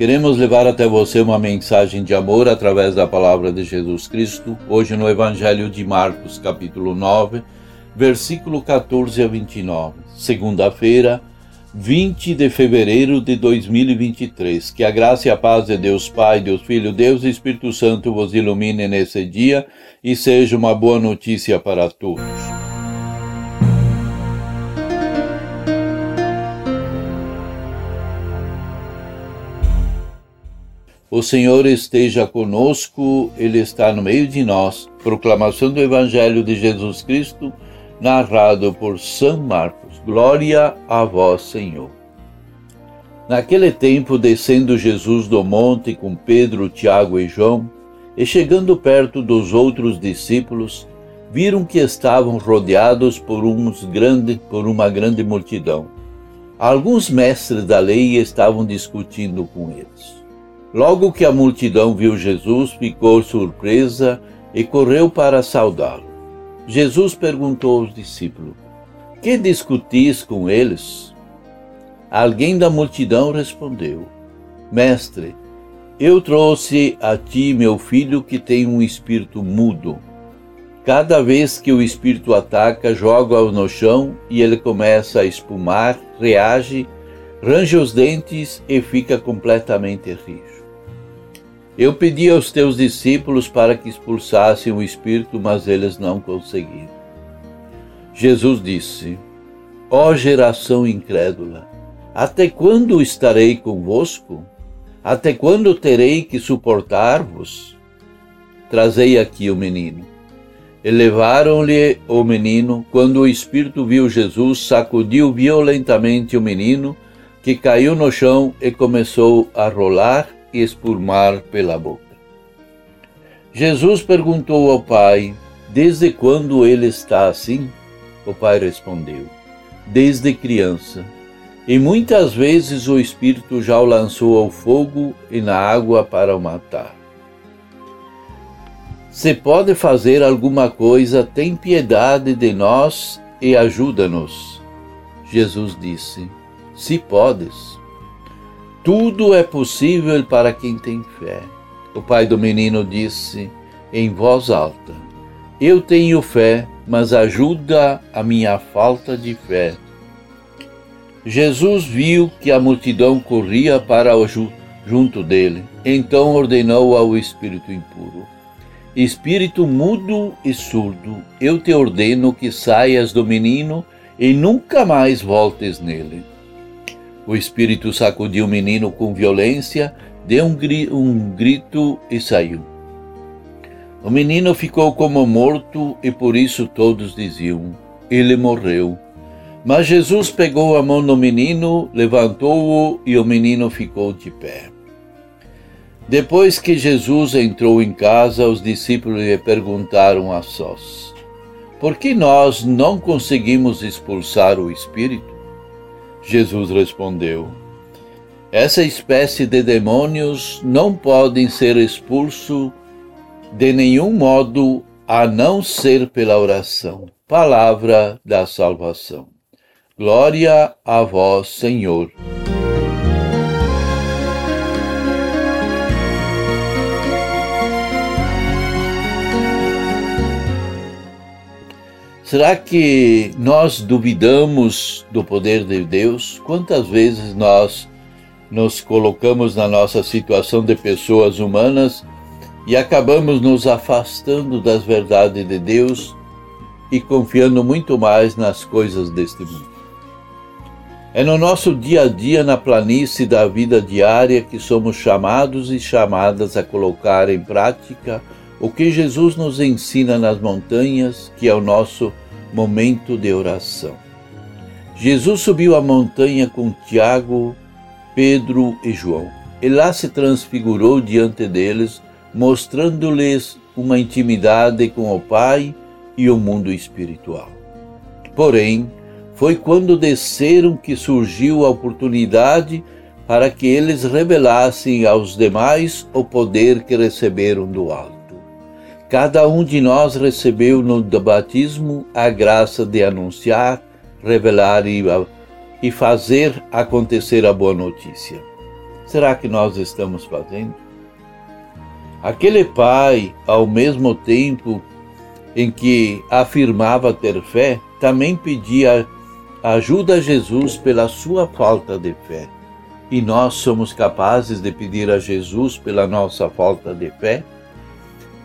Queremos levar até você uma mensagem de amor através da palavra de Jesus Cristo, hoje no Evangelho de Marcos, capítulo 9, versículo 14 a 29. Segunda-feira, 20 de fevereiro de 2023. Que a graça e a paz de Deus Pai, Deus Filho, Deus e Espírito Santo vos ilumine nesse dia e seja uma boa notícia para todos. O Senhor esteja conosco, Ele está no meio de nós. Proclamação do Evangelho de Jesus Cristo, narrado por São Marcos. Glória a vós, Senhor. Naquele tempo, descendo Jesus do monte com Pedro, Tiago e João, e chegando perto dos outros discípulos, viram que estavam rodeados por, grande, por uma grande multidão. Alguns mestres da lei estavam discutindo com eles. Logo que a multidão viu Jesus, ficou surpresa e correu para saudá-lo. Jesus perguntou aos discípulos: Que discutis com eles? Alguém da multidão respondeu: Mestre, eu trouxe a ti meu filho que tem um espírito mudo. Cada vez que o espírito ataca, joga-o no chão e ele começa a espumar, reage, range os dentes e fica completamente rijo. Eu pedi aos teus discípulos para que expulsassem o espírito, mas eles não conseguiram. Jesus disse: Ó oh, geração incrédula, até quando estarei convosco? Até quando terei que suportar-vos? Trazei aqui o menino. E levaram-lhe o menino. Quando o espírito viu Jesus, sacudiu violentamente o menino, que caiu no chão e começou a rolar e espumar pela boca. Jesus perguntou ao pai: Desde quando ele está assim? O pai respondeu: Desde criança. E muitas vezes o Espírito já o lançou ao fogo e na água para o matar. Se pode fazer alguma coisa, tem piedade de nós e ajuda-nos. Jesus disse: Se podes. Tudo é possível para quem tem fé. O pai do menino disse em voz alta: Eu tenho fé, mas ajuda a minha falta de fé. Jesus viu que a multidão corria para o junto dele, então ordenou ao espírito impuro: Espírito mudo e surdo, eu te ordeno que saias do menino e nunca mais voltes nele. O espírito sacudiu o menino com violência, deu um, gri um grito e saiu. O menino ficou como morto e por isso todos diziam: Ele morreu. Mas Jesus pegou a mão do menino, levantou-o e o menino ficou de pé. Depois que Jesus entrou em casa, os discípulos lhe perguntaram a sós: Por que nós não conseguimos expulsar o espírito? Jesus respondeu: Essa espécie de demônios não podem ser expulsos de nenhum modo a não ser pela oração. Palavra da salvação. Glória a vós, Senhor. Será que nós duvidamos do poder de Deus? Quantas vezes nós nos colocamos na nossa situação de pessoas humanas e acabamos nos afastando das verdades de Deus e confiando muito mais nas coisas deste mundo? É no nosso dia a dia, na planície da vida diária, que somos chamados e chamadas a colocar em prática o que Jesus nos ensina nas montanhas, que é o nosso momento de oração. Jesus subiu a montanha com Tiago, Pedro e João. E lá se transfigurou diante deles, mostrando-lhes uma intimidade com o Pai e o mundo espiritual. Porém, foi quando desceram que surgiu a oportunidade para que eles revelassem aos demais o poder que receberam do alto. Cada um de nós recebeu no batismo a graça de anunciar, revelar e, e fazer acontecer a boa notícia. Será que nós estamos fazendo? Aquele pai, ao mesmo tempo em que afirmava ter fé, também pedia ajuda a Jesus pela sua falta de fé. E nós somos capazes de pedir a Jesus pela nossa falta de fé?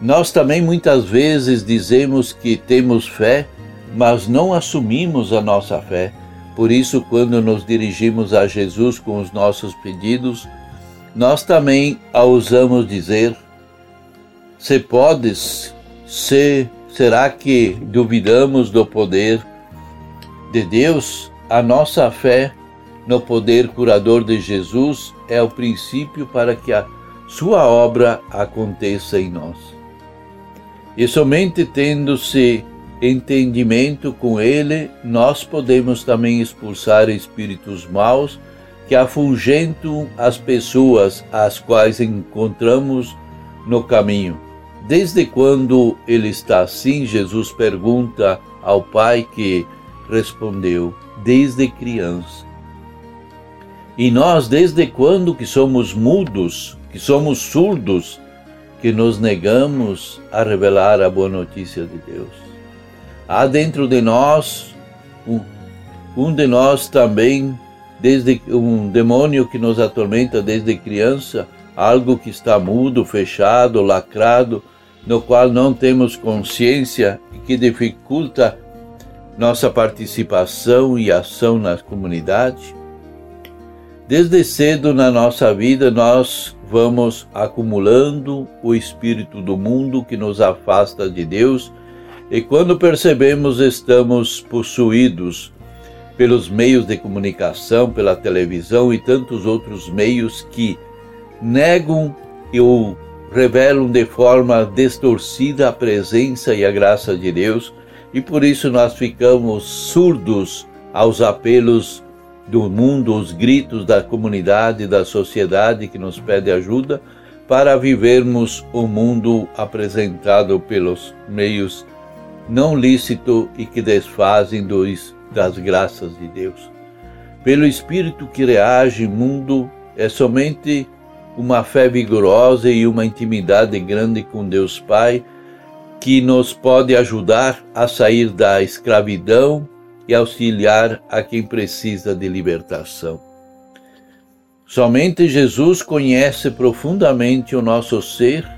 Nós também muitas vezes dizemos que temos fé, mas não assumimos a nossa fé. Por isso, quando nos dirigimos a Jesus com os nossos pedidos, nós também ousamos dizer: Se podes, se será que duvidamos do poder de Deus? A nossa fé no poder curador de Jesus é o princípio para que a sua obra aconteça em nós. E somente tendo-se entendimento com ele, nós podemos também expulsar espíritos maus que afugentam as pessoas às quais encontramos no caminho. Desde quando ele está assim, Jesus pergunta ao Pai que respondeu: desde criança. E nós, desde quando que somos mudos, que somos surdos, que nos negamos a revelar a boa notícia de Deus? Há dentro de nós um, um de nós também, desde um demônio que nos atormenta desde criança, algo que está mudo, fechado, lacrado, no qual não temos consciência e que dificulta nossa participação e ação na comunidade. Desde cedo na nossa vida, nós vamos acumulando o espírito do mundo que nos afasta de Deus, e quando percebemos, estamos possuídos pelos meios de comunicação, pela televisão e tantos outros meios que negam ou revelam de forma distorcida a presença e a graça de Deus, e por isso nós ficamos surdos aos apelos do mundo, os gritos da comunidade, da sociedade que nos pede ajuda para vivermos o mundo apresentado pelos meios não lícitos e que desfazem dos, das graças de Deus. Pelo Espírito que reage, mundo é somente uma fé vigorosa e uma intimidade grande com Deus Pai que nos pode ajudar a sair da escravidão e auxiliar a quem precisa de libertação. Somente Jesus conhece profundamente o nosso ser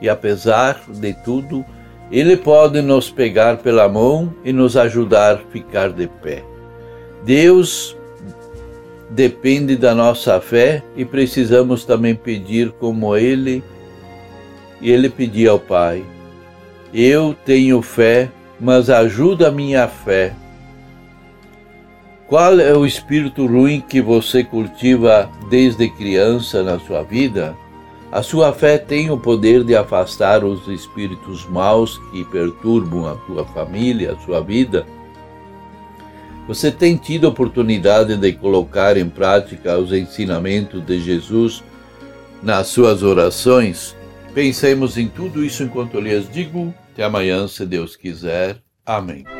e, apesar de tudo, ele pode nos pegar pela mão e nos ajudar a ficar de pé. Deus depende da nossa fé e precisamos também pedir como ele e ele pedia ao Pai: Eu tenho fé, mas ajuda a minha fé qual é o espírito ruim que você cultiva desde criança na sua vida? A sua fé tem o poder de afastar os espíritos maus que perturbam a tua família, a sua vida. Você tem tido oportunidade de colocar em prática os ensinamentos de Jesus nas suas orações? Pensemos em tudo isso enquanto eu lhes digo. Até amanhã, se Deus quiser. Amém.